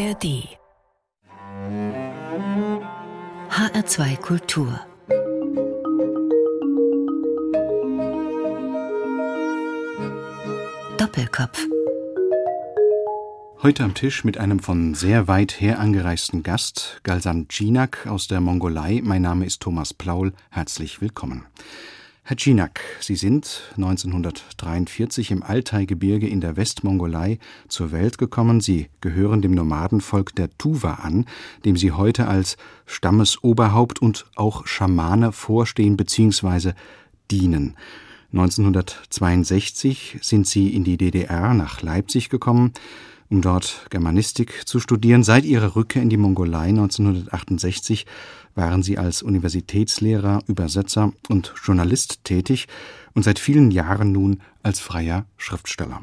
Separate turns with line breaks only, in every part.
ARD HR2 Kultur Doppelkopf
Heute am Tisch mit einem von sehr weit her angereisten Gast, Galsan Cinak aus der Mongolei. Mein Name ist Thomas Plaul. Herzlich willkommen. Herr Cinak, Sie sind 1943 im Altai-Gebirge in der Westmongolei zur Welt gekommen. Sie gehören dem Nomadenvolk der Tuva an, dem Sie heute als Stammesoberhaupt und auch Schamane vorstehen bzw. dienen. 1962 sind Sie in die DDR nach Leipzig gekommen, um dort Germanistik zu studieren. Seit Ihrer Rückkehr in die Mongolei 1968 waren Sie als Universitätslehrer, Übersetzer und Journalist tätig und seit vielen Jahren nun als freier Schriftsteller.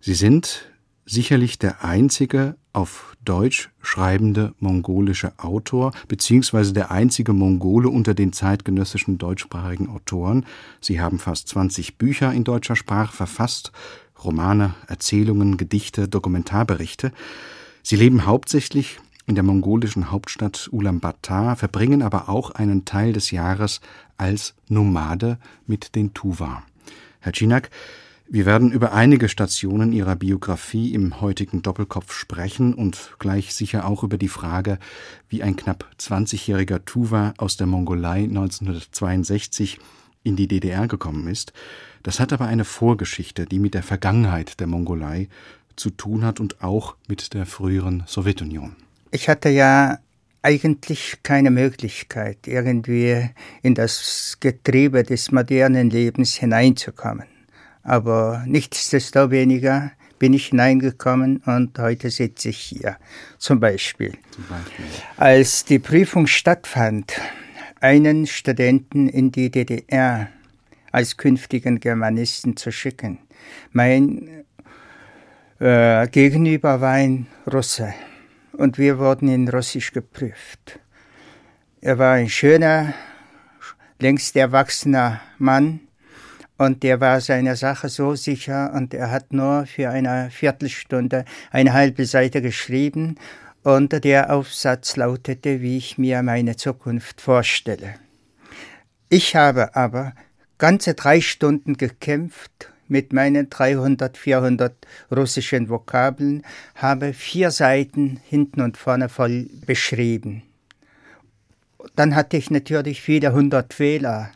Sie sind sicherlich der einzige auf Deutsch schreibende mongolische Autor, beziehungsweise der einzige Mongole unter den zeitgenössischen deutschsprachigen Autoren. Sie haben fast 20 Bücher in deutscher Sprache verfasst, Romane, Erzählungen, Gedichte, Dokumentarberichte. Sie leben hauptsächlich in der mongolischen Hauptstadt Ulaanbaatar, verbringen aber auch einen Teil des Jahres als Nomade mit den Tuva. Herr Cinak, wir werden über einige Stationen Ihrer Biografie im heutigen Doppelkopf sprechen und gleich sicher auch über die Frage, wie ein knapp 20-jähriger Tuva aus der Mongolei 1962 in die DDR gekommen ist. Das hat aber eine Vorgeschichte, die mit der Vergangenheit der Mongolei zu tun hat und auch mit der früheren Sowjetunion.
Ich hatte ja eigentlich keine Möglichkeit, irgendwie in das Getriebe des modernen Lebens hineinzukommen. Aber nichtsdestoweniger bin ich hineingekommen und heute sitze ich hier. Zum Beispiel. Zum Beispiel. Als die Prüfung stattfand, einen Studenten in die DDR als künftigen Germanisten zu schicken. Mein äh, Gegenüber war ein Russe und wir wurden in Russisch geprüft. Er war ein schöner, längst erwachsener Mann und der war seiner Sache so sicher und er hat nur für eine Viertelstunde eine halbe Seite geschrieben und der Aufsatz lautete, wie ich mir meine Zukunft vorstelle. Ich habe aber ganze drei Stunden gekämpft mit meinen 300, 400 russischen Vokabeln, habe vier Seiten hinten und vorne voll beschrieben. Dann hatte ich natürlich viele hundert Fehler,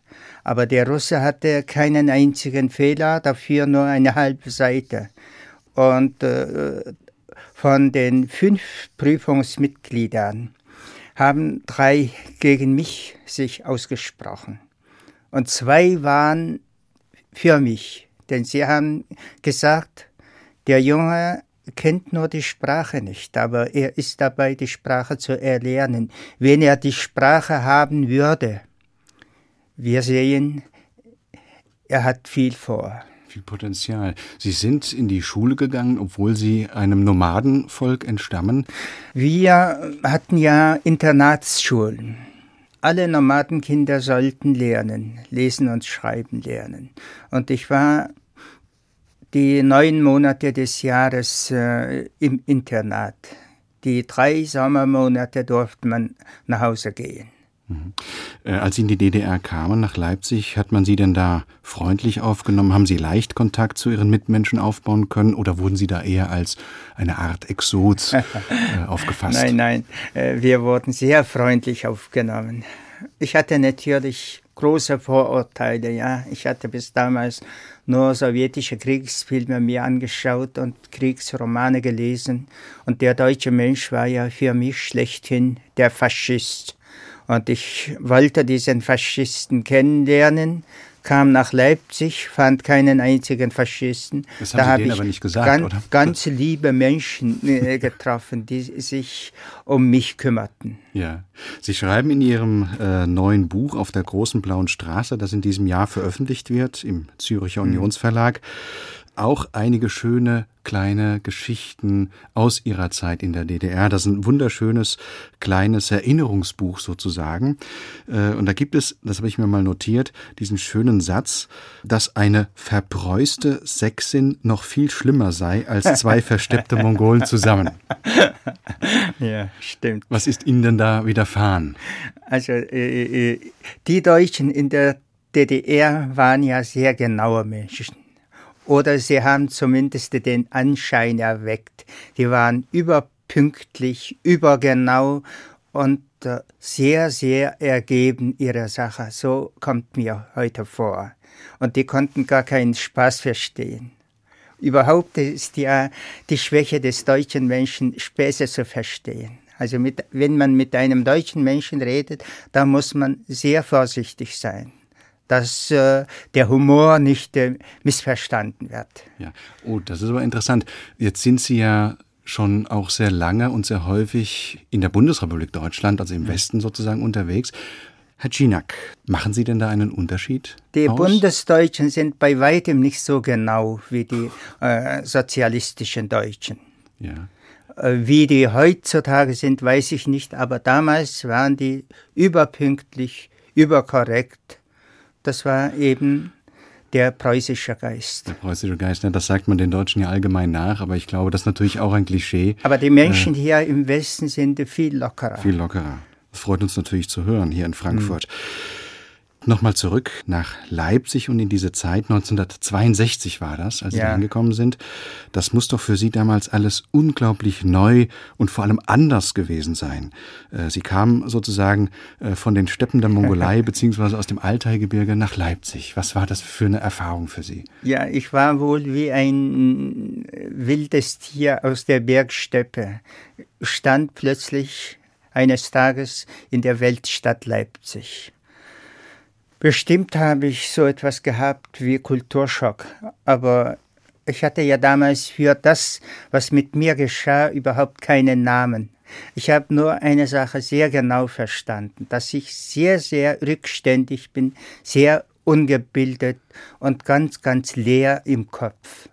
aber der Russe hatte keinen einzigen Fehler, dafür nur eine halbe Seite. Und äh, von den fünf Prüfungsmitgliedern haben drei gegen mich sich ausgesprochen. Und zwei waren für mich. Denn sie haben gesagt, der Junge kennt nur die Sprache nicht, aber er ist dabei, die Sprache zu erlernen. Wenn er die Sprache haben würde, wir sehen, er hat viel vor.
Viel Potenzial. Sie sind in die Schule gegangen, obwohl Sie einem Nomadenvolk entstammen?
Wir hatten ja Internatsschulen. Alle Nomadenkinder sollten lernen, lesen und schreiben lernen. Und ich war die neun Monate des Jahres äh, im Internat. Die drei Sommermonate durfte man nach Hause gehen.
Mhm. Äh, als Sie in die DDR kamen, nach Leipzig, hat man Sie denn da freundlich aufgenommen? Haben Sie leicht Kontakt zu Ihren Mitmenschen aufbauen können oder wurden Sie da eher als eine Art Exot äh, aufgefasst?
Nein, nein, äh, wir wurden sehr freundlich aufgenommen. Ich hatte natürlich große Vorurteile, ja. Ich hatte bis damals nur sowjetische Kriegsfilme mir angeschaut und Kriegsromane gelesen. Und der deutsche Mensch war ja für mich schlechthin der Faschist. Und ich wollte diesen Faschisten kennenlernen, kam nach Leipzig, fand keinen einzigen Faschisten.
Das haben da habe ich aber nicht gesagt,
ganz,
oder?
ganz liebe Menschen äh, getroffen, die sich um mich kümmerten.
Ja, Sie schreiben in Ihrem äh, neuen Buch auf der großen blauen Straße, das in diesem Jahr veröffentlicht wird im Züricher mhm. Auch einige schöne kleine Geschichten aus ihrer Zeit in der DDR. Das ist ein wunderschönes kleines Erinnerungsbuch sozusagen. Äh, und da gibt es, das habe ich mir mal notiert, diesen schönen Satz, dass eine verpreußte Sexin noch viel schlimmer sei als zwei versteppte Mongolen zusammen.
Ja, stimmt.
Was ist Ihnen denn da widerfahren?
Also äh, äh, die Deutschen in der DDR waren ja sehr genaue Menschen. Oder sie haben zumindest den Anschein erweckt. Die waren überpünktlich, übergenau und äh, sehr, sehr ergeben ihrer Sache. So kommt mir heute vor. Und die konnten gar keinen Spaß verstehen. Überhaupt ist ja die Schwäche des deutschen Menschen, Späße zu verstehen. Also mit, wenn man mit einem deutschen Menschen redet, da muss man sehr vorsichtig sein dass äh, der Humor nicht äh, missverstanden wird.
Ja, oh, das ist aber interessant. Jetzt sind Sie ja schon auch sehr lange und sehr häufig in der Bundesrepublik Deutschland, also im Westen sozusagen unterwegs. Herr Cinak, machen Sie denn da einen Unterschied?
Die
aus?
Bundesdeutschen sind bei weitem nicht so genau wie die äh, sozialistischen Deutschen.
Ja.
Äh, wie die heutzutage sind, weiß ich nicht, aber damals waren die überpünktlich, überkorrekt das war eben der preußische Geist.
Der preußische Geist, das sagt man den Deutschen ja allgemein nach, aber ich glaube, das ist natürlich auch ein Klischee.
Aber die Menschen äh, hier im Westen sind viel lockerer.
Viel lockerer. Das freut uns natürlich zu hören hier in Frankfurt. Mhm. Nochmal zurück nach Leipzig und in diese Zeit, 1962 war das, als Sie ja. angekommen sind. Das muss doch für Sie damals alles unglaublich neu und vor allem anders gewesen sein. Äh, Sie kamen sozusagen äh, von den Steppen der Mongolei beziehungsweise aus dem Altaigebirge nach Leipzig. Was war das für eine Erfahrung für Sie?
Ja, ich war wohl wie ein wildes Tier aus der Bergsteppe, stand plötzlich eines Tages in der Weltstadt Leipzig. Bestimmt habe ich so etwas gehabt wie Kulturschock, aber ich hatte ja damals für das, was mit mir geschah, überhaupt keinen Namen. Ich habe nur eine Sache sehr genau verstanden, dass ich sehr, sehr rückständig bin, sehr ungebildet und ganz, ganz leer im Kopf.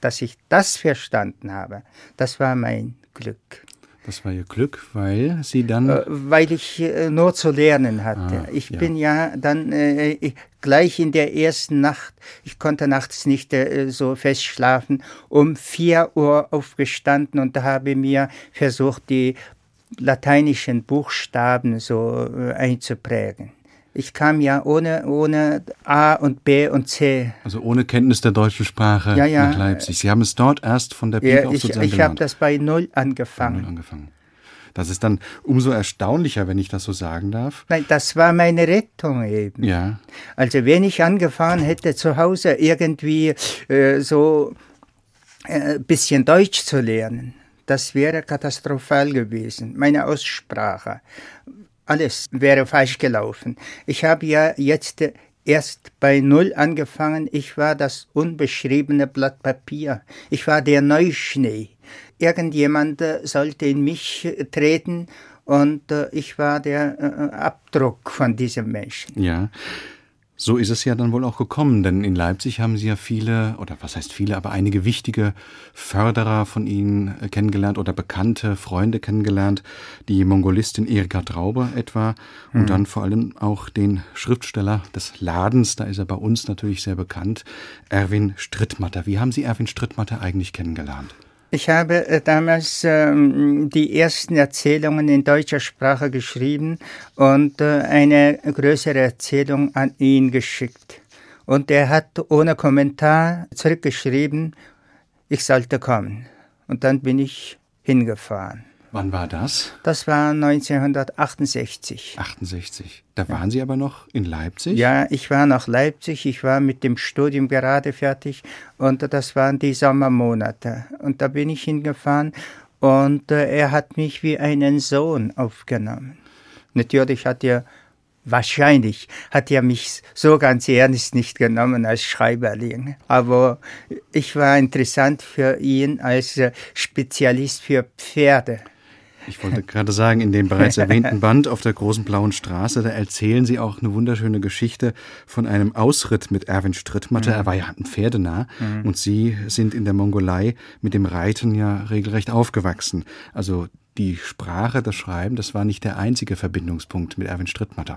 Dass ich das verstanden habe, das war mein Glück.
Das war Ihr Glück, weil Sie dann.
Äh, weil ich äh, nur zu lernen hatte. Ah, ich ja. bin ja dann äh, gleich in der ersten Nacht, ich konnte nachts nicht äh, so fest schlafen, um vier Uhr aufgestanden und habe mir versucht, die lateinischen Buchstaben so äh, einzuprägen. Ich kam ja ohne, ohne A und B und C.
Also ohne Kenntnis der deutschen Sprache ja, ja. nach Leipzig. Sie haben es dort erst von der Pike
ja, auf ich, sozusagen Ich habe das bei Null angefangen. Bei Null
angefangen. Das ist dann umso erstaunlicher, wenn ich das so sagen darf.
Nein, das war meine Rettung eben.
Ja.
Also wenn ich angefangen hätte zu Hause irgendwie äh, so ein äh, bisschen Deutsch zu lernen, das wäre katastrophal gewesen. Meine Aussprache, alles wäre falsch gelaufen. Ich habe ja jetzt erst bei Null angefangen. Ich war das unbeschriebene Blatt Papier. Ich war der Neuschnee. Irgendjemand äh, sollte in mich treten und äh, ich war der äh, Abdruck von diesem Menschen.
Ja. So ist es ja dann wohl auch gekommen, denn in Leipzig haben Sie ja viele, oder was heißt viele, aber einige wichtige Förderer von Ihnen äh, kennengelernt oder bekannte Freunde kennengelernt, die Mongolistin Erika Traube etwa und mhm. dann vor allem auch den Schriftsteller des Ladens, da ist er bei uns natürlich sehr bekannt, Erwin Strittmatter. Wie haben Sie Erwin Strittmatter eigentlich kennengelernt?
Ich habe äh, damals ähm, die ersten Erzählungen in deutscher Sprache geschrieben und äh, eine größere Erzählung an ihn geschickt. Und er hat ohne Kommentar zurückgeschrieben, ich sollte kommen. Und dann bin ich hingefahren.
Wann war das?
Das war 1968.
68. Da waren Sie aber noch in Leipzig?
Ja, ich war noch Leipzig. Ich war mit dem Studium gerade fertig und das waren die Sommermonate. Und da bin ich hingefahren und äh, er hat mich wie einen Sohn aufgenommen. Natürlich hat er Wahrscheinlich hat er mich so ganz ernst nicht genommen als Schreiberling. Aber ich war interessant für ihn als äh, Spezialist für Pferde.
Ich wollte gerade sagen, in dem bereits erwähnten Band auf der großen blauen Straße, da erzählen Sie auch eine wunderschöne Geschichte von einem Ausritt mit Erwin Strittmatter. Mhm. Er war ja ein Pferdenah mhm. und Sie sind in der Mongolei mit dem Reiten ja regelrecht aufgewachsen. Also die Sprache, das Schreiben, das war nicht der einzige Verbindungspunkt mit Erwin Strittmatter.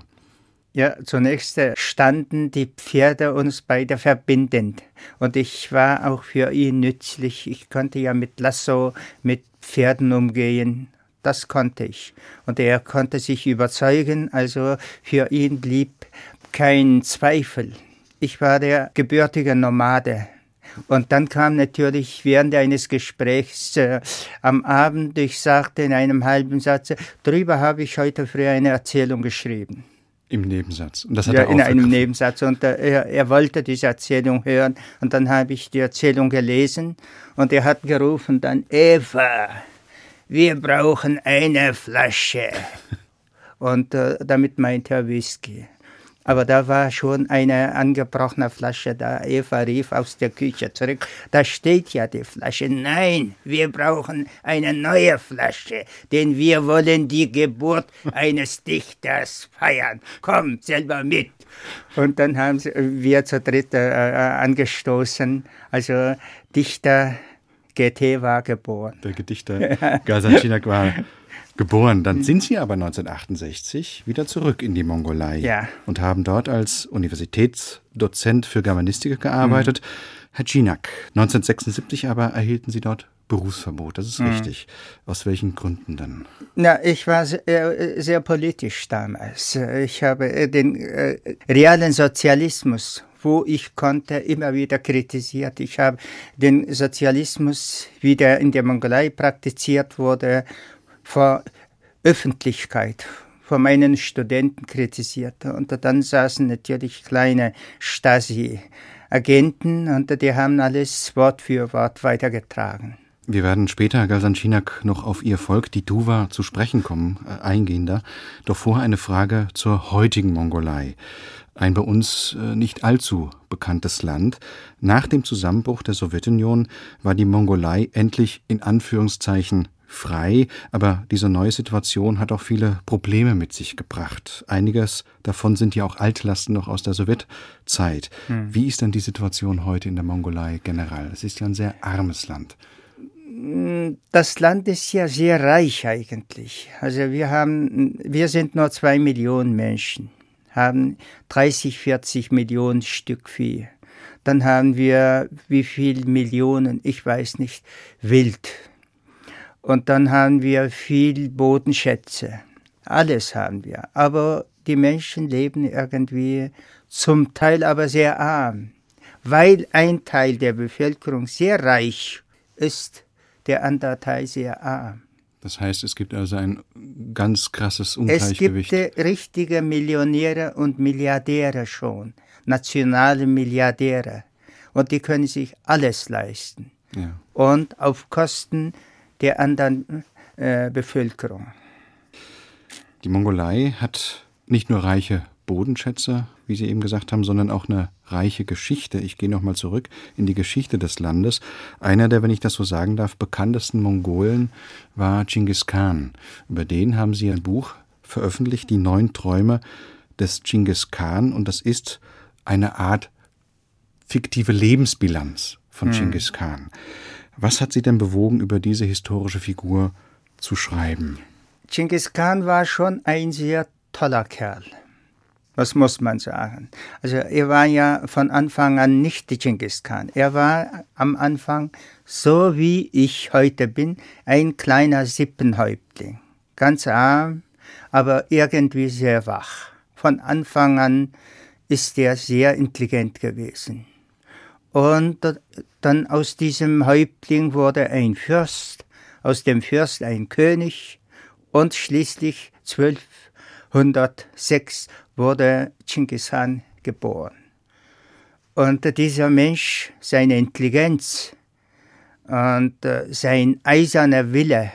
Ja, zunächst äh, standen die Pferde uns beide verbindend. Und ich war auch für ihn nützlich. Ich konnte ja mit Lasso, mit Pferden umgehen. Das konnte ich. Und er konnte sich überzeugen, also für ihn blieb kein Zweifel. Ich war der gebürtige Nomade. Und dann kam natürlich während eines Gesprächs äh, am Abend, ich sagte in einem halben Satz, darüber habe ich heute früh eine Erzählung geschrieben.
Im Nebensatz. Und das
hat ja, er in einem Nebensatz. Und äh, er, er, wollte diese Erzählung hören. Und dann habe ich die Erzählung gelesen. Und er hat gerufen dann, Eva, wir brauchen eine Flasche. und äh, damit meint er Whisky. Aber da war schon eine angebrochene Flasche da. Eva rief aus der Küche zurück. Da steht ja die Flasche. Nein, wir brauchen eine neue Flasche, denn wir wollen die Geburt eines Dichters feiern. Komm selber mit. Und dann haben wir zu dritt äh, äh, angestoßen. Also Dichter GT war geboren.
Der Gedichter Gazancinak war geboren. Dann sind Sie aber 1968 wieder zurück in die Mongolei ja. und haben dort als Universitätsdozent für Germanistik gearbeitet. Mhm. Herr Cinak, 1976 aber erhielten Sie dort Berufsverbot. Das ist mhm. richtig. Aus welchen Gründen dann?
Na, ich war sehr, sehr politisch damals. Ich habe den äh, realen Sozialismus wo ich konnte, immer wieder kritisiert. Ich habe den Sozialismus, wie der in der Mongolei praktiziert wurde, vor Öffentlichkeit, vor meinen Studenten kritisiert. Und dann saßen natürlich kleine Stasi-Agenten und die haben alles Wort für Wort weitergetragen.
Wir werden später, Herr Galsancinak, noch auf Ihr Volk, die Tuva, zu sprechen kommen, äh, eingehender. Doch vorher eine Frage zur heutigen Mongolei. Ein bei uns äh, nicht allzu bekanntes Land. Nach dem Zusammenbruch der Sowjetunion war die Mongolei endlich in Anführungszeichen frei, aber diese neue Situation hat auch viele Probleme mit sich gebracht. Einiges davon sind ja auch Altlasten noch aus der Sowjetzeit. Hm. Wie ist denn die Situation heute in der Mongolei generell? Es ist ja ein sehr armes Land.
Das Land ist ja sehr reich eigentlich. Also wir haben, wir sind nur zwei Millionen Menschen, haben 30, 40 Millionen Stück Vieh. Dann haben wir wie viel Millionen, ich weiß nicht, Wild und dann haben wir viel Bodenschätze. Alles haben wir. Aber die Menschen leben irgendwie zum Teil aber sehr arm, weil ein Teil der Bevölkerung sehr reich ist, der andere Teil sehr arm.
Das heißt, es gibt also ein ganz krasses Ungleichgewicht.
Es gibt richtige Millionäre und Milliardäre schon, nationale Milliardäre. Und die können sich alles leisten. Ja. Und auf Kosten der anderen äh, Bevölkerung.
Die Mongolei hat nicht nur reiche Bodenschätze, wie Sie eben gesagt haben, sondern auch eine reiche Geschichte. Ich gehe nochmal zurück in die Geschichte des Landes. Einer der, wenn ich das so sagen darf, bekanntesten Mongolen war Genghis Khan. Über den haben Sie ein Buch veröffentlicht, Die neun Träume des Genghis Khan. Und das ist eine Art fiktive Lebensbilanz von hm. Genghis Khan. Was hat Sie denn bewogen, über diese historische Figur zu schreiben?
Genghis Khan war schon ein sehr toller Kerl. Was muss man sagen? Also er war ja von Anfang an nicht Genghis Khan. Er war am Anfang, so wie ich heute bin, ein kleiner Sippenhäuptling. Ganz arm, aber irgendwie sehr wach. Von Anfang an ist er sehr intelligent gewesen. Und dann aus diesem Häuptling wurde ein Fürst, aus dem Fürst ein König und schließlich 1206 wurde Chinggis Khan geboren. Und dieser Mensch, seine Intelligenz und äh, sein eiserner Wille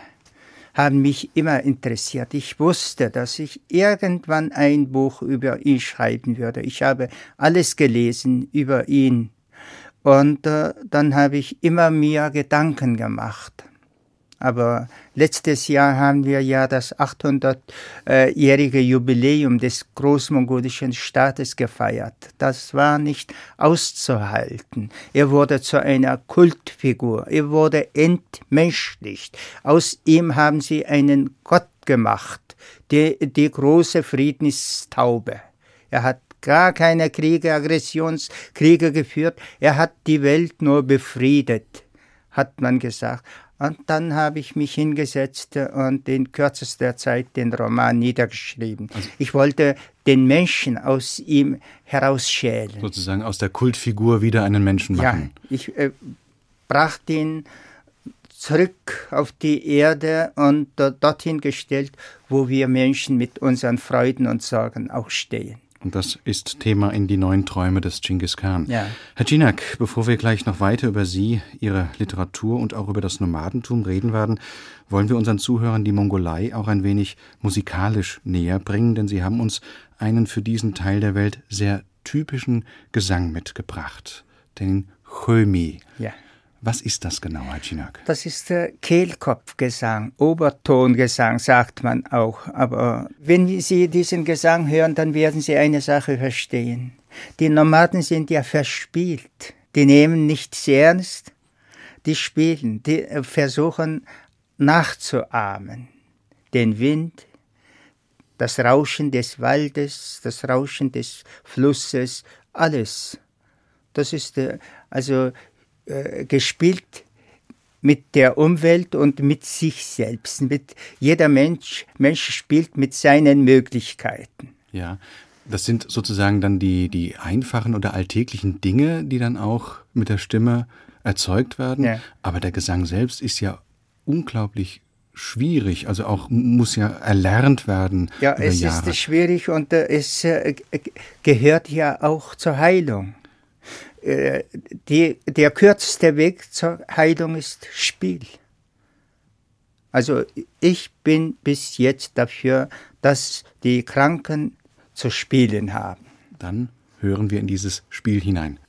haben mich immer interessiert. Ich wusste, dass ich irgendwann ein Buch über ihn schreiben würde. Ich habe alles gelesen über ihn und äh, dann habe ich immer mehr Gedanken gemacht. Aber letztes Jahr haben wir ja das 800-jährige Jubiläum des großmongolischen Staates gefeiert. Das war nicht auszuhalten. Er wurde zu einer Kultfigur. Er wurde entmenschlicht. Aus ihm haben sie einen Gott gemacht, die, die große Friedenstaube. Er hat gar keine Kriege, Aggressionskriege geführt. Er hat die Welt nur befriedet, hat man gesagt. Und dann habe ich mich hingesetzt und in kürzester Zeit den Roman niedergeschrieben. Also ich wollte den Menschen aus ihm herausschälen.
Sozusagen aus der Kultfigur wieder einen Menschen machen.
Ja, ich äh, brachte ihn zurück auf die Erde und dorthin gestellt, wo wir Menschen mit unseren Freuden und Sorgen auch stehen.
Und das ist Thema in die neuen Träume des Genghis Khan.
Ja.
Herr Cinak, bevor wir gleich noch weiter über Sie, Ihre Literatur und auch über das Nomadentum reden werden, wollen wir unseren Zuhörern die Mongolei auch ein wenig musikalisch näher bringen, denn Sie haben uns einen für diesen Teil der Welt sehr typischen Gesang mitgebracht, den Chömi.
Ja.
Was ist das genau, Herr Cinak?
Das ist der Kehlkopfgesang, Obertongesang sagt man auch. Aber wenn Sie diesen Gesang hören, dann werden Sie eine Sache verstehen. Die Nomaden sind ja verspielt. Die nehmen nichts ernst. Die spielen, die versuchen nachzuahmen. Den Wind, das Rauschen des Waldes, das Rauschen des Flusses, alles. Das ist also äh, gespielt mit der Umwelt und mit sich selbst. Mit jeder Mensch, Mensch spielt mit seinen Möglichkeiten.
Ja, das sind sozusagen dann die, die einfachen oder alltäglichen Dinge, die dann auch mit der Stimme erzeugt werden. Ja. Aber der Gesang selbst ist ja unglaublich schwierig, also auch muss ja erlernt werden.
Ja, es Jahre. ist schwierig und äh, es äh, gehört ja auch zur Heilung. Äh, die, der kürzeste Weg zur Heilung ist Spiel. Also ich bin bis jetzt dafür, dass die Kranken zu spielen haben.
Dann hören wir in dieses Spiel hinein.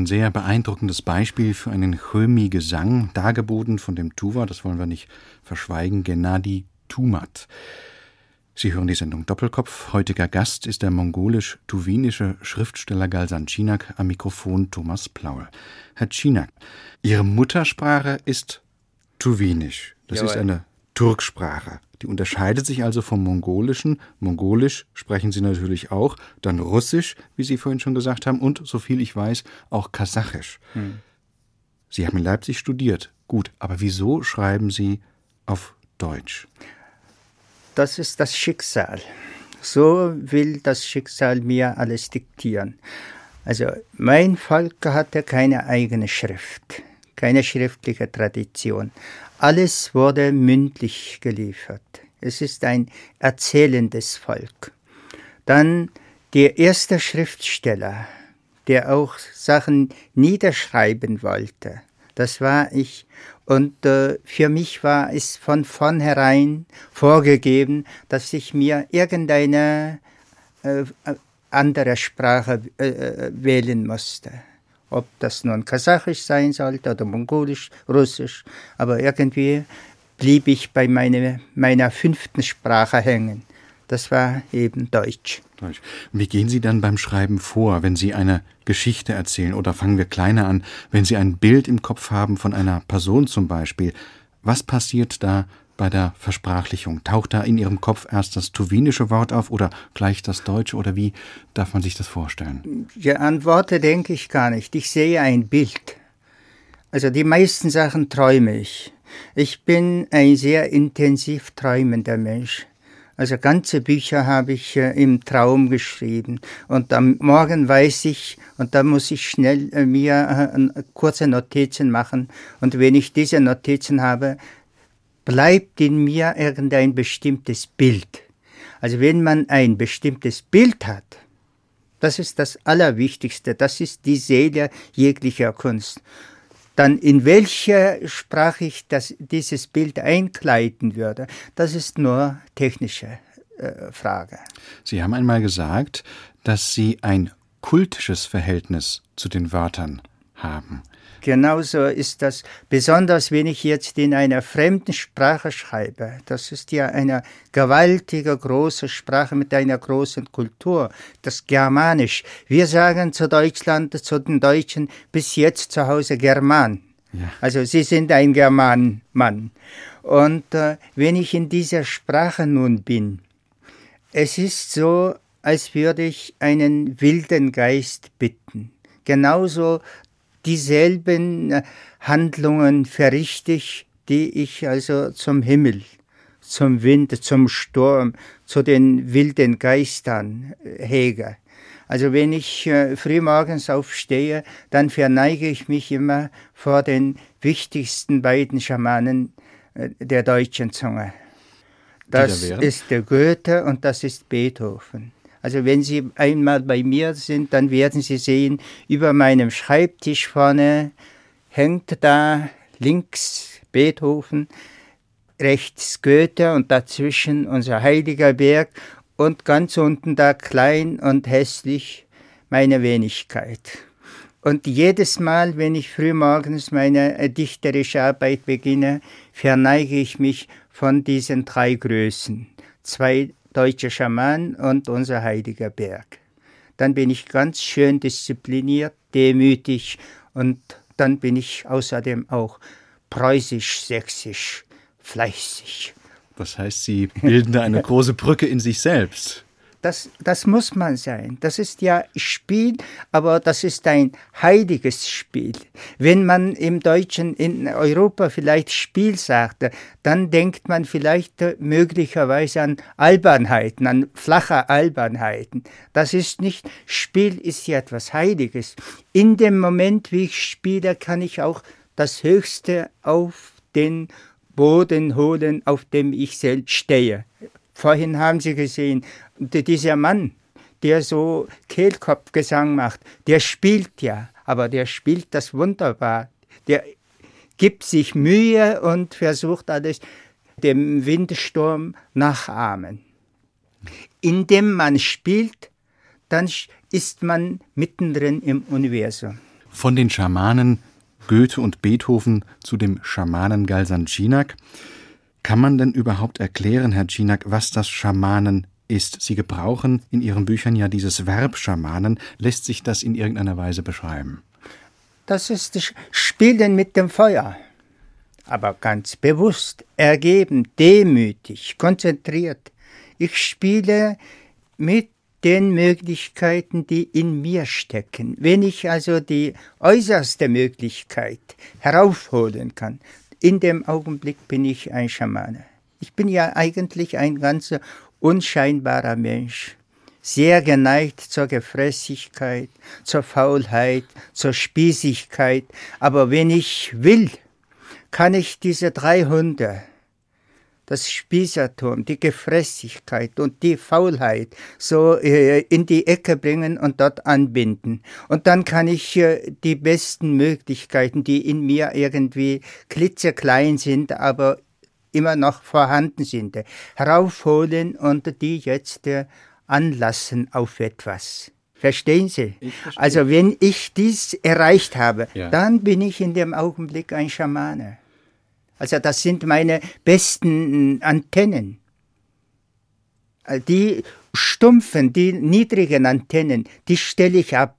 Ein sehr beeindruckendes Beispiel für einen Chömi-Gesang, dargeboten von dem Tuva, das wollen wir nicht verschweigen, Gennady Tumat. Sie hören die Sendung Doppelkopf. Heutiger Gast ist der mongolisch-tuwinische Schriftsteller Galsan Chinak, am Mikrofon Thomas Plaul. Herr Chinak, Ihre Muttersprache ist Tuwinisch. Das Jawohl. ist eine Turksprache. Die unterscheidet sich also vom Mongolischen. Mongolisch sprechen Sie natürlich auch, dann Russisch, wie Sie vorhin schon gesagt haben, und, so viel ich weiß, auch Kasachisch. Hm. Sie haben in Leipzig studiert. Gut, aber wieso schreiben Sie auf Deutsch?
Das ist das Schicksal. So will das Schicksal mir alles diktieren. Also mein Volk hatte keine eigene Schrift, keine schriftliche Tradition. Alles wurde mündlich geliefert. Es ist ein erzählendes Volk. Dann der erste Schriftsteller, der auch Sachen niederschreiben wollte, das war ich. Und äh, für mich war es von vornherein vorgegeben, dass ich mir irgendeine äh, andere Sprache äh, äh wählen musste ob das nun Kasachisch sein sollte oder Mongolisch, Russisch, aber irgendwie blieb ich bei meine, meiner fünften Sprache hängen. Das war eben Deutsch. Deutsch.
Wie gehen Sie dann beim Schreiben vor, wenn Sie eine Geschichte erzählen? Oder fangen wir kleiner an, wenn Sie ein Bild im Kopf haben von einer Person zum Beispiel? Was passiert da bei der Versprachlichung? Taucht da in Ihrem Kopf erst das tuwinische Wort auf oder gleich das deutsche oder wie darf man sich das vorstellen?
Ja, an Worte denke ich gar nicht. Ich sehe ein Bild. Also die meisten Sachen träume ich. Ich bin ein sehr intensiv träumender Mensch. Also ganze Bücher habe ich äh, im Traum geschrieben. Und am Morgen weiß ich, und da muss ich schnell äh, mir äh, kurze Notizen machen. Und wenn ich diese Notizen habe, bleibt in mir irgendein bestimmtes Bild. Also wenn man ein bestimmtes Bild hat, das ist das Allerwichtigste, das ist die Seele jeglicher Kunst. Dann in welcher Sprache ich das, dieses Bild einkleiden würde, das ist nur technische äh, Frage.
Sie haben einmal gesagt, dass Sie ein kultisches Verhältnis zu den Wörtern haben.
Genauso ist das, besonders wenn ich jetzt in einer fremden Sprache schreibe. Das ist ja eine gewaltige, große Sprache mit einer großen Kultur, das Germanisch. Wir sagen zu Deutschland, zu den Deutschen, bis jetzt zu Hause German. Ja. Also sie sind ein Germanmann. Und äh, wenn ich in dieser Sprache nun bin, es ist so, als würde ich einen wilden Geist bitten. Genauso dieselben äh, Handlungen verrichte ich, die ich also zum Himmel, zum Wind, zum Sturm, zu den wilden Geistern äh, hege. Also wenn ich äh, frühmorgens aufstehe, dann verneige ich mich immer vor den wichtigsten beiden Schamanen äh, der deutschen Zunge. Das ist der Goethe und das ist Beethoven. Also wenn Sie einmal bei mir sind, dann werden Sie sehen, über meinem Schreibtisch vorne hängt da links Beethoven, rechts Goethe und dazwischen unser heiliger Berg und ganz unten da klein und hässlich meine Wenigkeit. Und jedes Mal, wenn ich frühmorgens meine äh, dichterische Arbeit beginne, verneige ich mich von diesen drei Größen. Zwei deutsche Schaman und unser heiliger Berg. Dann bin ich ganz schön diszipliniert, demütig und dann bin ich außerdem auch preußisch-sächsisch, fleißig.
Das heißt, Sie bilden da eine große Brücke in sich selbst.
Das, das muss man sein. Das ist ja Spiel, aber das ist ein heiliges Spiel. Wenn man im Deutschen in Europa vielleicht Spiel sagte, dann denkt man vielleicht möglicherweise an Albernheiten, an flache Albernheiten. Das ist nicht, Spiel ist ja etwas Heiliges. In dem Moment, wie ich spiele, kann ich auch das Höchste auf den Boden holen, auf dem ich selbst stehe. Vorhin haben Sie gesehen, dieser Mann, der so Kehlkopfgesang macht, der spielt ja, aber der spielt das wunderbar. Der gibt sich Mühe und versucht alles dem Windsturm nachahmen. Indem man spielt, dann ist man mittendrin im Universum.
Von den Schamanen Goethe und Beethoven zu dem Schamanen Galsan Cinak. Kann man denn überhaupt erklären, Herr Cinak, was das Schamanen ist? Sie gebrauchen in Ihren Büchern ja dieses Verb Schamanen. Lässt sich das in irgendeiner Weise beschreiben?
Das ist das Spielen mit dem Feuer. Aber ganz bewusst, ergeben, demütig, konzentriert. Ich spiele mit den Möglichkeiten, die in mir stecken. Wenn ich also die äußerste Möglichkeit heraufholen kann, in dem Augenblick bin ich ein Schamane. Ich bin ja eigentlich ein ganz unscheinbarer Mensch, sehr geneigt zur Gefressigkeit, zur Faulheit, zur Spießigkeit. Aber wenn ich will, kann ich diese drei Hunde das Spießertum, die Gefressigkeit und die Faulheit so äh, in die Ecke bringen und dort anbinden. Und dann kann ich äh, die besten Möglichkeiten, die in mir irgendwie klitzeklein sind, aber immer noch vorhanden sind, heraufholen und die jetzt äh, anlassen auf etwas. Verstehen Sie? Also wenn ich dies erreicht habe, ja. dann bin ich in dem Augenblick ein Schamane. Also das sind meine besten Antennen. Äh, die stumpfen, die niedrigen Antennen, die stelle ich ab.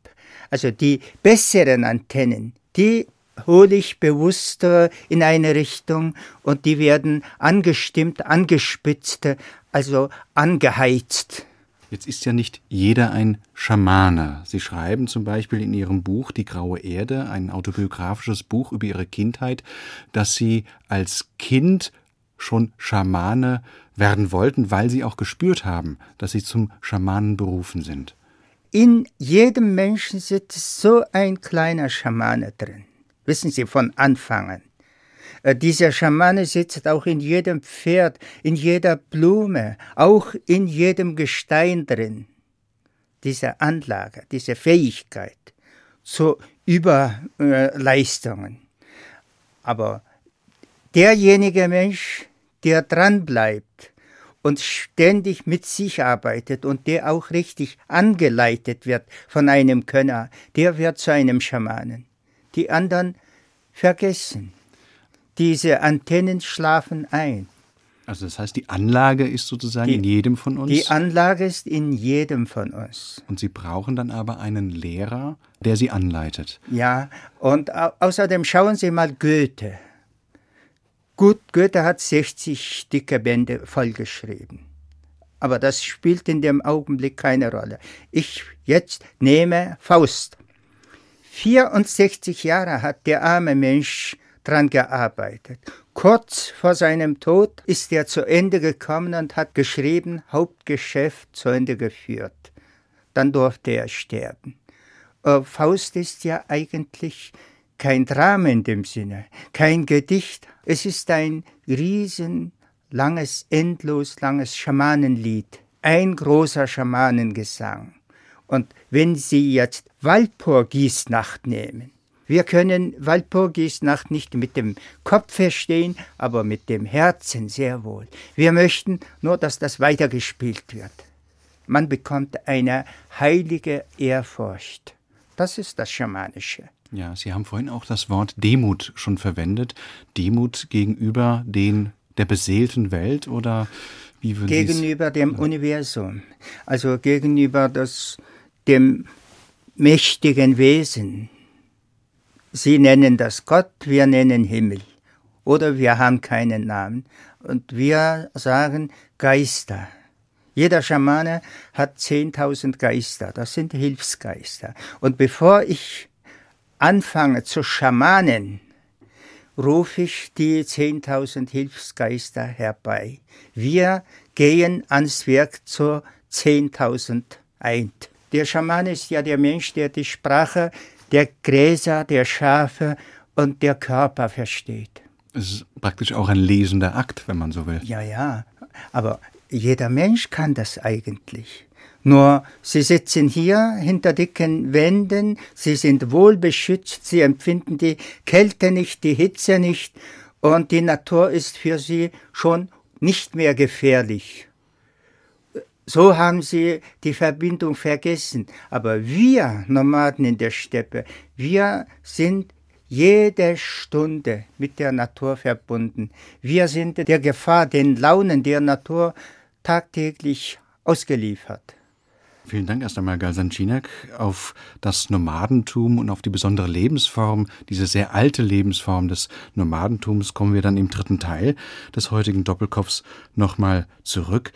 Also die besseren Antennen, die hole ich bewusst in eine Richtung und die werden angestimmt, angespitzt, also angeheizt.
Jetzt ist ja nicht jeder ein Schamane. Sie schreiben zum Beispiel in Ihrem Buch Die graue Erde, ein autobiografisches Buch über Ihre Kindheit, dass Sie als Kind schon Schamane werden wollten, weil Sie auch gespürt haben, dass Sie zum Schamanen berufen sind.
In jedem Menschen sitzt so ein kleiner Schamane drin. Wissen Sie, von Anfang an. Äh, dieser Schamane sitzt auch in jedem Pferd, in jeder Blume, auch in jedem Gestein drin. Diese Anlage, diese Fähigkeit zu Überleistungen. Aber derjenige Mensch, der dranbleibt und ständig mit sich arbeitet und der auch richtig angeleitet wird von einem Könner, der wird zu einem Schamanen. Die anderen vergessen diese Antennen schlafen ein.
Also das heißt, die Anlage ist sozusagen die, in jedem von uns?
Die Anlage ist in jedem von uns.
Und Sie brauchen dann aber einen Lehrer, der Sie anleitet.
Ja, und au außerdem schauen Sie mal Goethe. Gut, Goethe hat 60 dicke Bände vollgeschrieben. Aber das spielt in dem Augenblick keine Rolle. Ich jetzt nehme Faust. 64 Jahre hat der arme Mensch dran gearbeitet. Kurz vor seinem Tod ist er zu Ende gekommen und hat geschrieben, Hauptgeschäft zu Ende geführt. Dann durfte er sterben. Äh, Faust ist ja eigentlich kein Drama in dem Sinne, kein Gedicht. Es ist ein riesenlanges, endlos langes Schamanenlied, ein großer Schamanengesang. Und wenn Sie jetzt Walpurgisnacht nehmen, wir können Walpurgisnacht nicht mit dem Kopf verstehen, aber mit dem Herzen sehr wohl. Wir möchten nur, dass das weitergespielt wird. Man bekommt eine heilige Ehrfurcht. Das ist das Schamanische.
Ja, Sie haben vorhin auch das Wort Demut schon verwendet. Demut gegenüber den der beseelten Welt oder wie würden
Gegenüber dem Universum. Also gegenüber das, dem mächtigen Wesen, Sie nennen das Gott, wir nennen Himmel. Oder wir haben keinen Namen. Und wir sagen Geister. Jeder Schamane hat 10.000 Geister. Das sind Hilfsgeister. Und bevor ich anfange zu schamanen, rufe ich die 10.000 Hilfsgeister herbei. Wir gehen ans Werk zur 10.000 ein. Der Schamane ist ja der Mensch, der die Sprache der Gräser, der Schafe und der Körper versteht.
Es ist praktisch auch ein lesender Akt, wenn man so will.
Ja, ja, aber jeder Mensch kann das eigentlich. Nur sie sitzen hier hinter dicken Wänden, sie sind wohlbeschützt, sie empfinden die Kälte nicht, die Hitze nicht, und die Natur ist für sie schon nicht mehr gefährlich. So haben sie die Verbindung vergessen. Aber wir Nomaden in der Steppe, wir sind jede Stunde mit der Natur verbunden. Wir sind der Gefahr, den Launen der Natur tagtäglich ausgeliefert.
Vielen Dank erst einmal, Galsan Cinak. Auf das Nomadentum und auf die besondere Lebensform, diese sehr alte Lebensform des Nomadentums, kommen wir dann im dritten Teil des heutigen Doppelkopfs nochmal zurück.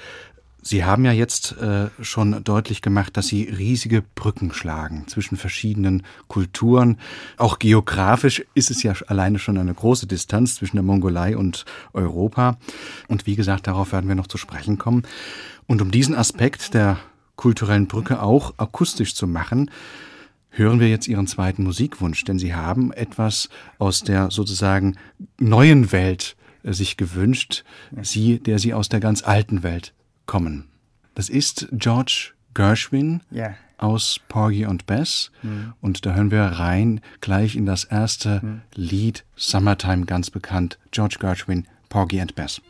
Sie haben ja jetzt äh, schon deutlich gemacht, dass Sie riesige Brücken schlagen zwischen verschiedenen Kulturen. Auch geografisch ist es ja alleine schon eine große Distanz zwischen der Mongolei und Europa. Und wie gesagt, darauf werden wir noch zu sprechen kommen. Und um diesen Aspekt der kulturellen Brücke auch akustisch zu machen, hören wir jetzt Ihren zweiten Musikwunsch, denn Sie haben etwas aus der sozusagen neuen Welt äh, sich gewünscht, Sie, der Sie aus der ganz alten Welt kommen. Das ist George Gershwin
ja.
aus Porgy und Bess. Mhm. Und da hören wir rein gleich in das erste mhm. Lied Summertime ganz bekannt. George Gershwin, Porgy and Bess.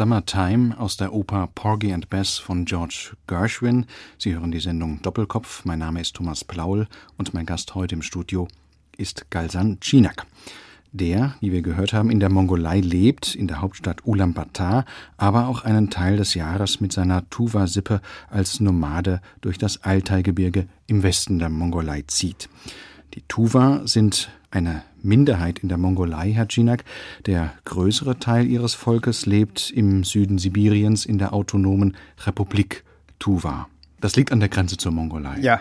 Summertime aus der Oper Porgy and Bess von George Gershwin. Sie hören die Sendung Doppelkopf. Mein Name ist Thomas Plaul und mein Gast heute im Studio ist Galsan Chinak. Der, wie wir gehört haben, in der Mongolei lebt, in der Hauptstadt Ulaanbaatar, aber auch einen Teil des Jahres mit seiner Tuva-Sippe als Nomade durch das Altai-Gebirge im Westen der Mongolei zieht. Die Tuva sind eine Minderheit in der Mongolei, Herr Cinak. Der größere Teil ihres Volkes lebt im Süden Sibiriens in der autonomen Republik Tuva. Das liegt an der Grenze zur Mongolei.
Ja.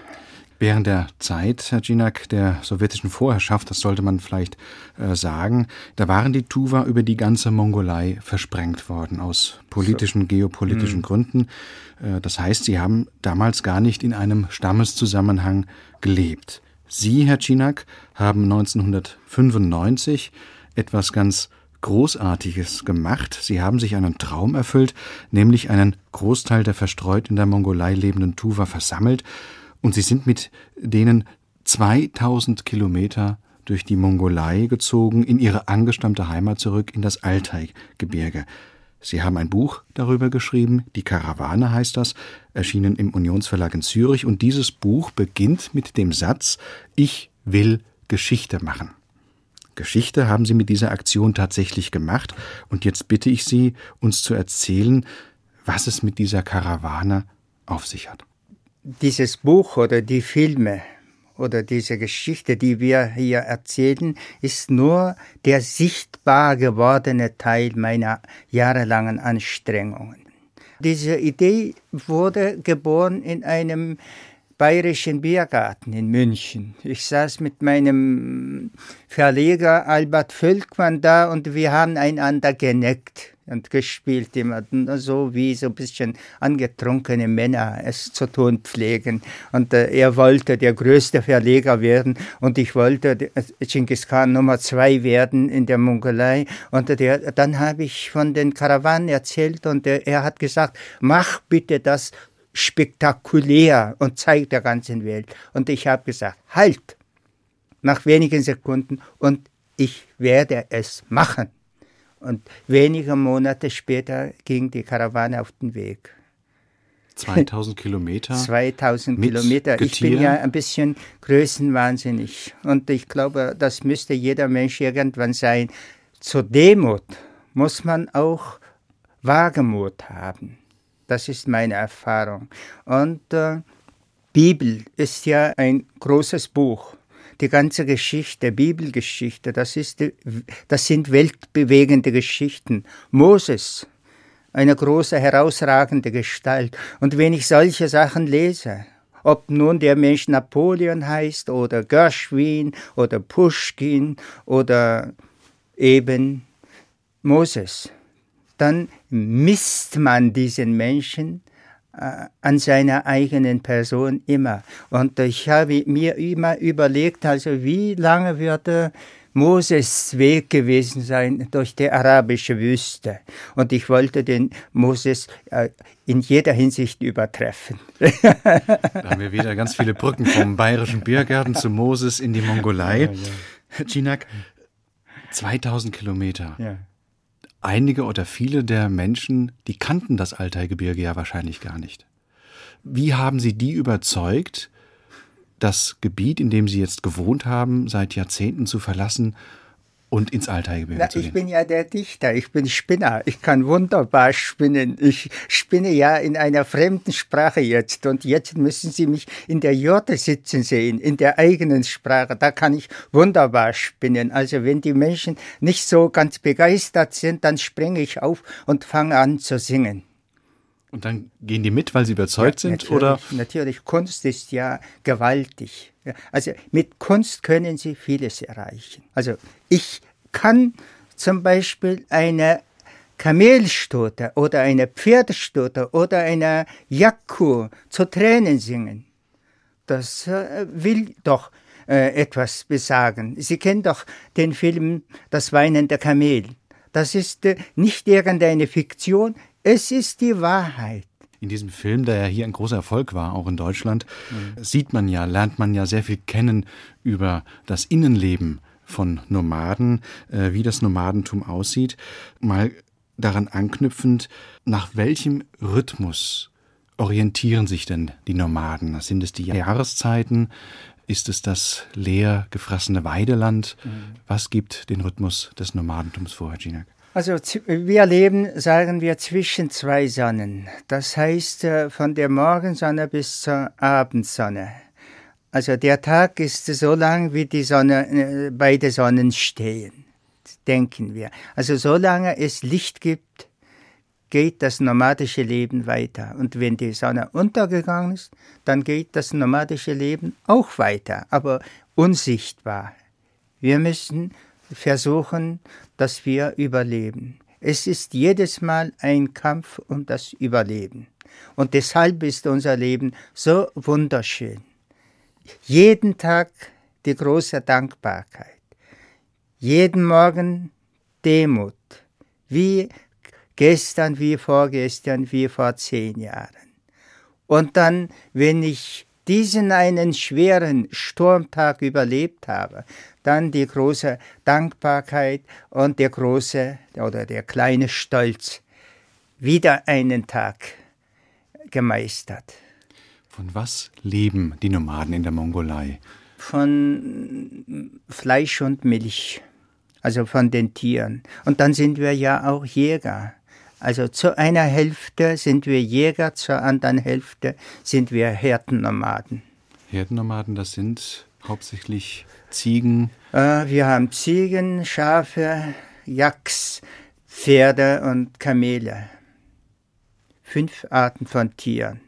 Während der Zeit, Herr Cinak, der sowjetischen Vorherrschaft, das sollte man vielleicht äh, sagen, da waren die Tuva über die ganze Mongolei versprengt worden, aus politischen, so. geopolitischen hm. Gründen. Äh, das heißt, sie haben damals gar nicht in einem Stammeszusammenhang gelebt. Sie, Herr Cinak, haben 1995 etwas ganz Großartiges gemacht. Sie haben sich einen Traum erfüllt, nämlich einen Großteil der verstreut in der Mongolei lebenden Tuva versammelt und sie sind mit denen 2000 Kilometer durch die Mongolei gezogen, in ihre angestammte Heimat zurück, in das Altai-Gebirge. Sie haben ein Buch darüber geschrieben, Die Karawane heißt das, erschienen im Unionsverlag in Zürich, und dieses Buch beginnt mit dem Satz Ich will Geschichte machen. Geschichte haben Sie mit dieser Aktion tatsächlich gemacht. Und jetzt bitte ich Sie, uns zu erzählen, was es mit dieser Karawane auf sich hat.
Dieses Buch oder die Filme oder diese Geschichte, die wir hier erzählen, ist nur der sichtbar gewordene Teil meiner jahrelangen Anstrengungen. Diese Idee wurde geboren in einem Bayerischen Biergarten in München. Ich saß mit meinem Verleger Albert Völkmann da und wir haben einander geneckt und gespielt immer so wie so ein bisschen angetrunkene Männer es zu tun pflegen. Und äh, er wollte der größte Verleger werden und ich wollte Genghis Khan Nummer zwei werden in der Mongolei. Und der, dann habe ich von den Karawanen erzählt und er, er hat gesagt, mach bitte das spektakulär und zeigt der ganzen Welt. Und ich habe gesagt, halt, nach wenigen Sekunden und ich werde es machen. Und wenige Monate später ging die Karawane auf den Weg.
2000 Kilometer?
2000 Kilometer. Getier? Ich bin ja ein bisschen größenwahnsinnig. Und ich glaube, das müsste jeder Mensch irgendwann sein. Zur Demut muss man auch Wagemut haben. Das ist meine Erfahrung. Und äh, Bibel ist ja ein großes Buch. Die ganze Geschichte, Bibelgeschichte, das, ist, das sind weltbewegende Geschichten. Moses, eine große, herausragende Gestalt. Und wenn ich solche Sachen lese, ob nun der Mensch Napoleon heißt oder Gershwin oder Pushkin oder eben Moses, dann misst man diesen Menschen an seiner eigenen Person immer. Und ich habe mir immer überlegt, also wie lange würde Moses Weg gewesen sein durch die arabische Wüste. Und ich wollte den Moses äh, in jeder Hinsicht übertreffen.
da haben wir wieder ganz viele Brücken vom bayerischen Biergarten zu Moses in die Mongolei. Ja, ja. Chinak, 2000 Kilometer. Ja einige oder viele der Menschen, die kannten das Altaigebirge ja wahrscheinlich gar nicht. Wie haben Sie die überzeugt, das Gebiet, in dem Sie jetzt gewohnt haben, seit Jahrzehnten zu verlassen und ins Altaigebirge
Na,
zu gehen.
Ich bin ja der Dichter, ich bin Spinner, ich kann wunderbar spinnen. Ich spinne ja in einer fremden Sprache jetzt und jetzt müssen Sie mich in der Jurte sitzen sehen, in der eigenen Sprache. Da kann ich wunderbar spinnen. Also wenn die Menschen nicht so ganz begeistert sind, dann springe ich auf und fange an zu singen.
Und dann gehen die mit, weil sie überzeugt ja, sind,
natürlich,
oder?
Natürlich, Kunst ist ja gewaltig. Also mit Kunst können Sie vieles erreichen. Also ich kann zum Beispiel eine Kamelstote oder eine Pferdestote oder eine Jakku zu Tränen singen. Das äh, will doch äh, etwas besagen. Sie kennen doch den Film Das weinende Kamel. Das ist äh, nicht irgendeine Fiktion, es ist die Wahrheit.
In diesem Film, der ja hier ein großer Erfolg war, auch in Deutschland, mhm. sieht man ja, lernt man ja sehr viel kennen über das Innenleben von Nomaden, äh, wie das Nomadentum aussieht. Mal daran anknüpfend, nach welchem Rhythmus orientieren sich denn die Nomaden? Sind es die Jahreszeiten? Ist es das leer gefressene Weideland? Mhm. Was gibt den Rhythmus des Nomadentums vor, Herr Ginak?
Also wir leben, sagen wir, zwischen zwei Sonnen. Das heißt äh, von der Morgensonne bis zur Abendsonne. Also der Tag ist so lang, wie die Sonne, äh, beide Sonnen stehen, denken wir. Also solange es Licht gibt, geht das nomadische Leben weiter. Und wenn die Sonne untergegangen ist, dann geht das nomadische Leben auch weiter, aber unsichtbar. Wir müssen versuchen, dass wir überleben. Es ist jedes Mal ein Kampf um das Überleben. Und deshalb ist unser Leben so wunderschön. Jeden Tag die große Dankbarkeit. Jeden Morgen Demut. Wie gestern, wie vorgestern, wie vor zehn Jahren. Und dann, wenn ich diesen einen schweren Sturmtag überlebt habe, dann die große Dankbarkeit und der große oder der kleine Stolz wieder einen Tag gemeistert.
Von was leben die Nomaden in der Mongolei?
Von Fleisch und Milch. also von den Tieren. Und dann sind wir ja auch Jäger. Also zu einer Hälfte sind wir Jäger, zur anderen Hälfte sind wir Herdennomaden.
Herdennomaden, das sind hauptsächlich Ziegen?
Äh, wir haben Ziegen, Schafe, Yaks, Pferde und Kamele. Fünf Arten von Tieren.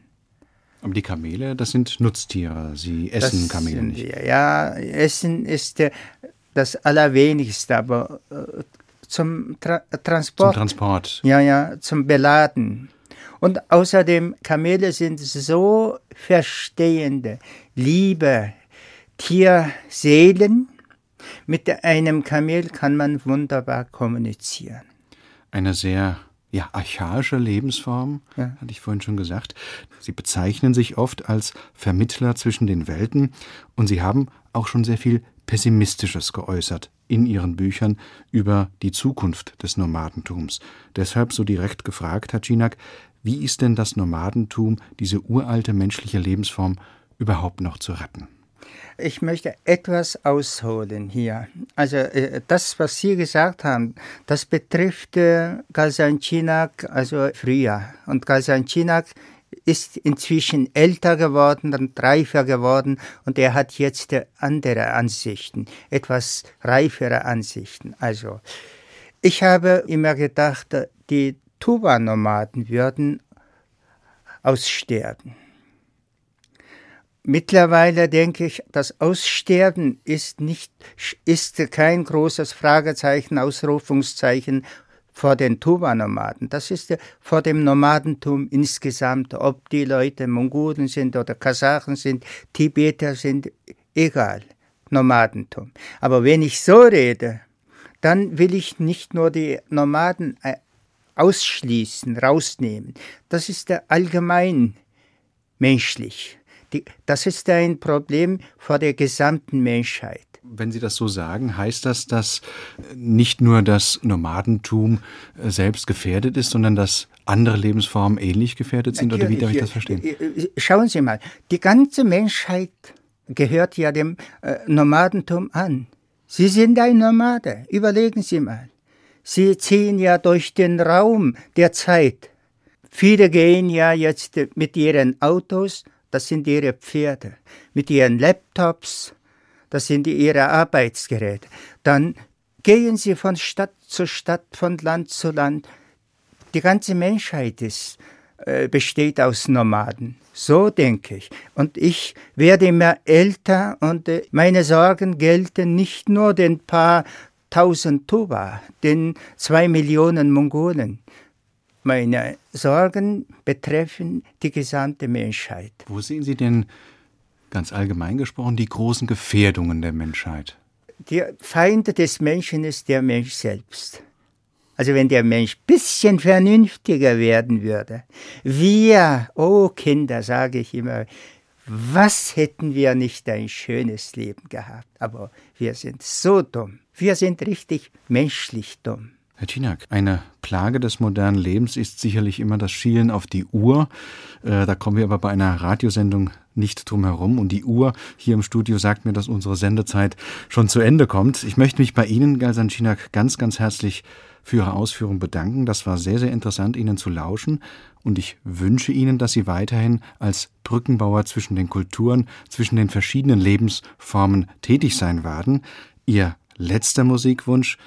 Aber die Kamele, das sind Nutztiere. Sie essen
das
Kamele nicht.
Ja, Essen ist äh, das Allerwenigste, aber äh, zum Tra Transport.
Zum Transport.
Ja, ja, zum Beladen. Und außerdem, Kamele sind so verstehende, liebe Tierseelen. Mit einem Kamel kann man wunderbar kommunizieren.
Eine sehr ja, archaische Lebensform, ja. hatte ich vorhin schon gesagt. Sie bezeichnen sich oft als Vermittler zwischen den Welten und sie haben auch schon sehr viel Pessimistisches geäußert in ihren Büchern über die Zukunft des Nomadentums. Deshalb so direkt gefragt, Herr Cinak, wie ist denn das Nomadentum, diese uralte menschliche Lebensform, überhaupt noch zu retten?
Ich möchte etwas ausholen hier. Also äh, das, was Sie gesagt haben, das betrifft äh, Galsan-Chinak, also früher. Und Galsan-Chinak ist inzwischen älter geworden und reifer geworden und er hat jetzt andere Ansichten, etwas reifere Ansichten. Also ich habe immer gedacht, die Tuba-Nomaden würden aussterben. Mittlerweile denke ich, das Aussterben ist nicht, ist kein großes Fragezeichen, Ausrufungszeichen vor den Tuba-Nomaden. Das ist vor dem Nomadentum insgesamt, ob die Leute Mongolen sind oder Kasachen sind, Tibeter sind, egal. Nomadentum. Aber wenn ich so rede, dann will ich nicht nur die Nomaden äh, ausschließen, rausnehmen. Das ist allgemein menschlich. Das ist ein Problem vor der gesamten Menschheit.
Wenn Sie das so sagen, heißt das, dass nicht nur das Nomadentum äh, selbst gefährdet ist, sondern dass andere Lebensformen ähnlich gefährdet sind? Oder wie darf ich das verstehen?
Schauen Sie mal, die ganze Menschheit gehört ja dem äh, Nomadentum an. Sie sind ein Nomade. Überlegen Sie mal. Sie ziehen ja durch den Raum der Zeit. Viele gehen ja jetzt mit ihren Autos das sind ihre Pferde. Mit ihren Laptops, das sind ihre Arbeitsgeräte. Dann gehen sie von Stadt zu Stadt, von Land zu Land. Die ganze Menschheit ist, äh, besteht aus Nomaden. So denke ich. Und ich werde immer älter und äh, meine Sorgen gelten nicht nur den paar tausend Tuba, den zwei Millionen Mongolen. Meine Sorgen betreffen die gesamte Menschheit.
Wo sehen Sie denn ganz allgemein gesprochen die großen Gefährdungen der Menschheit?
Der Feind des Menschen ist der Mensch selbst. Also wenn der Mensch bisschen vernünftiger werden würde. Wir, oh Kinder, sage ich immer, was hätten wir nicht ein schönes Leben gehabt? Aber wir sind so dumm. Wir sind richtig menschlich dumm.
Herr Tinak, eine Plage des modernen Lebens ist sicherlich immer das Schielen auf die Uhr. Äh, da kommen wir aber bei einer Radiosendung nicht drum herum. Und die Uhr hier im Studio sagt mir, dass unsere Sendezeit schon zu Ende kommt. Ich möchte mich bei Ihnen, Galsan Chinak, ganz, ganz herzlich für Ihre Ausführung bedanken. Das war sehr, sehr interessant, Ihnen zu lauschen. Und ich wünsche Ihnen, dass Sie weiterhin als Brückenbauer zwischen den Kulturen, zwischen den verschiedenen Lebensformen tätig sein werden. Ihr letzter Musikwunsch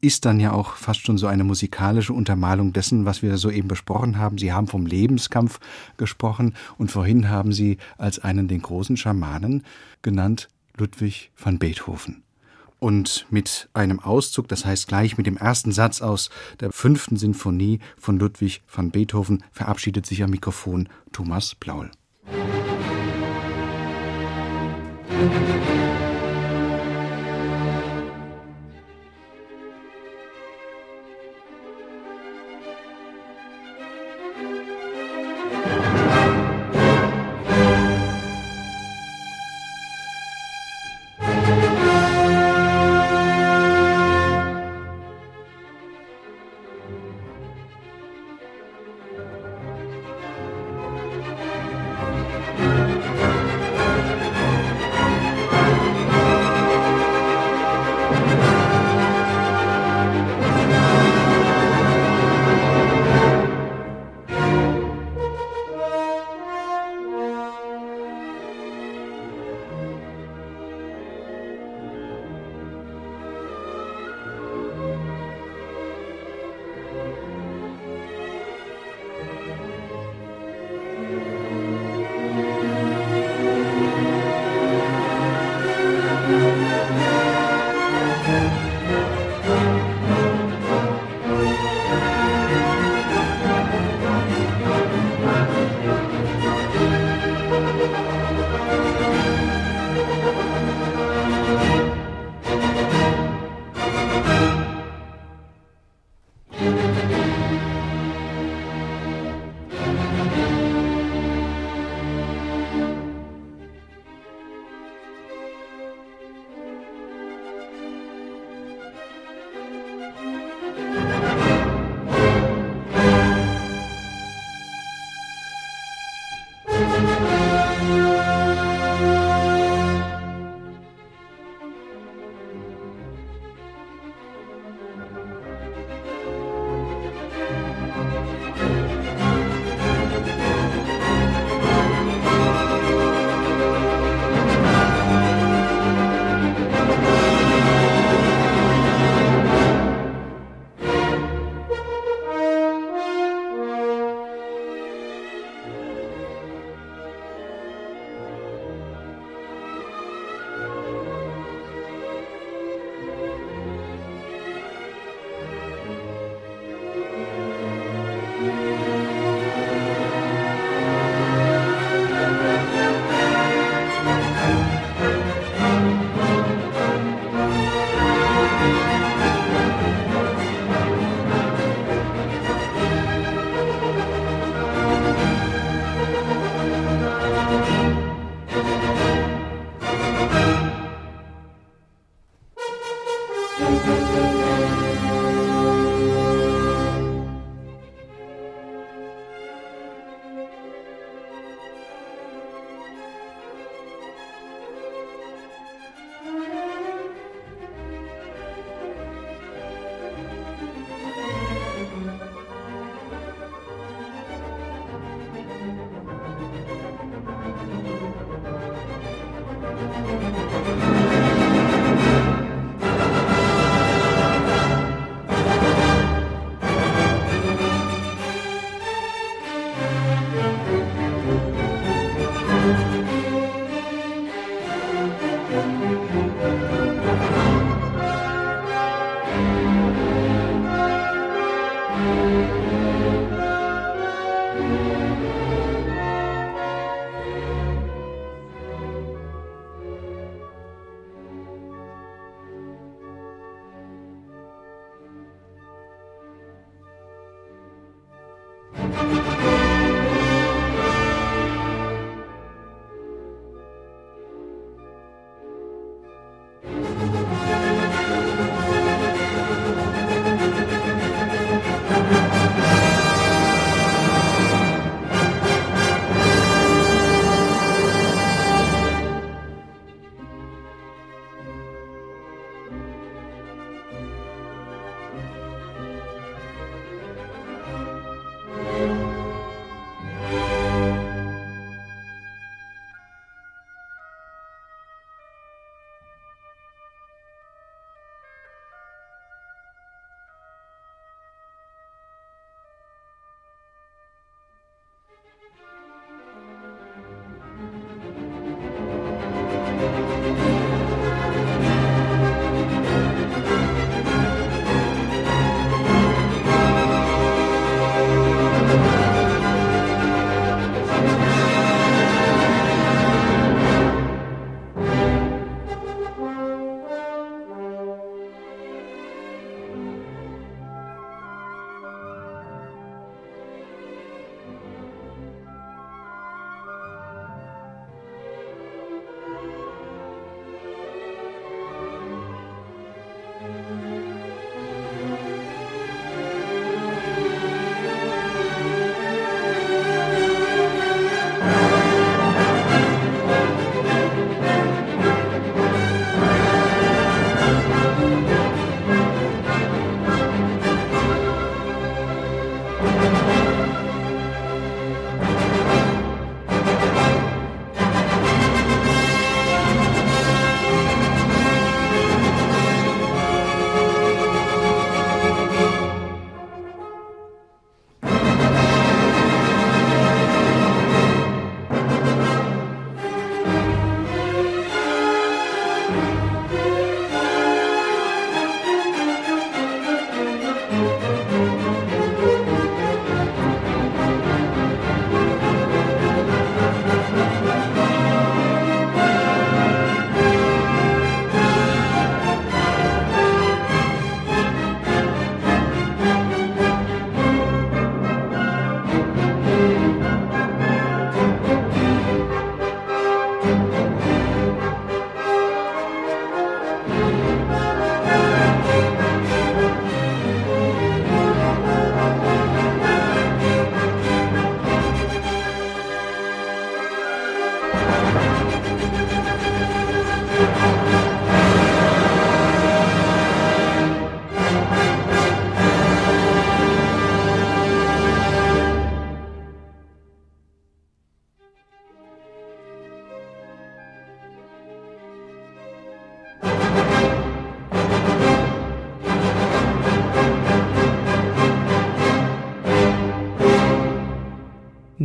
ist dann ja auch fast schon so eine musikalische Untermalung dessen, was wir soeben besprochen haben. Sie haben vom Lebenskampf gesprochen und vorhin haben Sie als einen den großen Schamanen genannt Ludwig van Beethoven. Und mit einem Auszug, das heißt gleich mit dem ersten Satz aus der fünften Sinfonie von Ludwig van Beethoven, verabschiedet sich am Mikrofon Thomas Blaul. Musik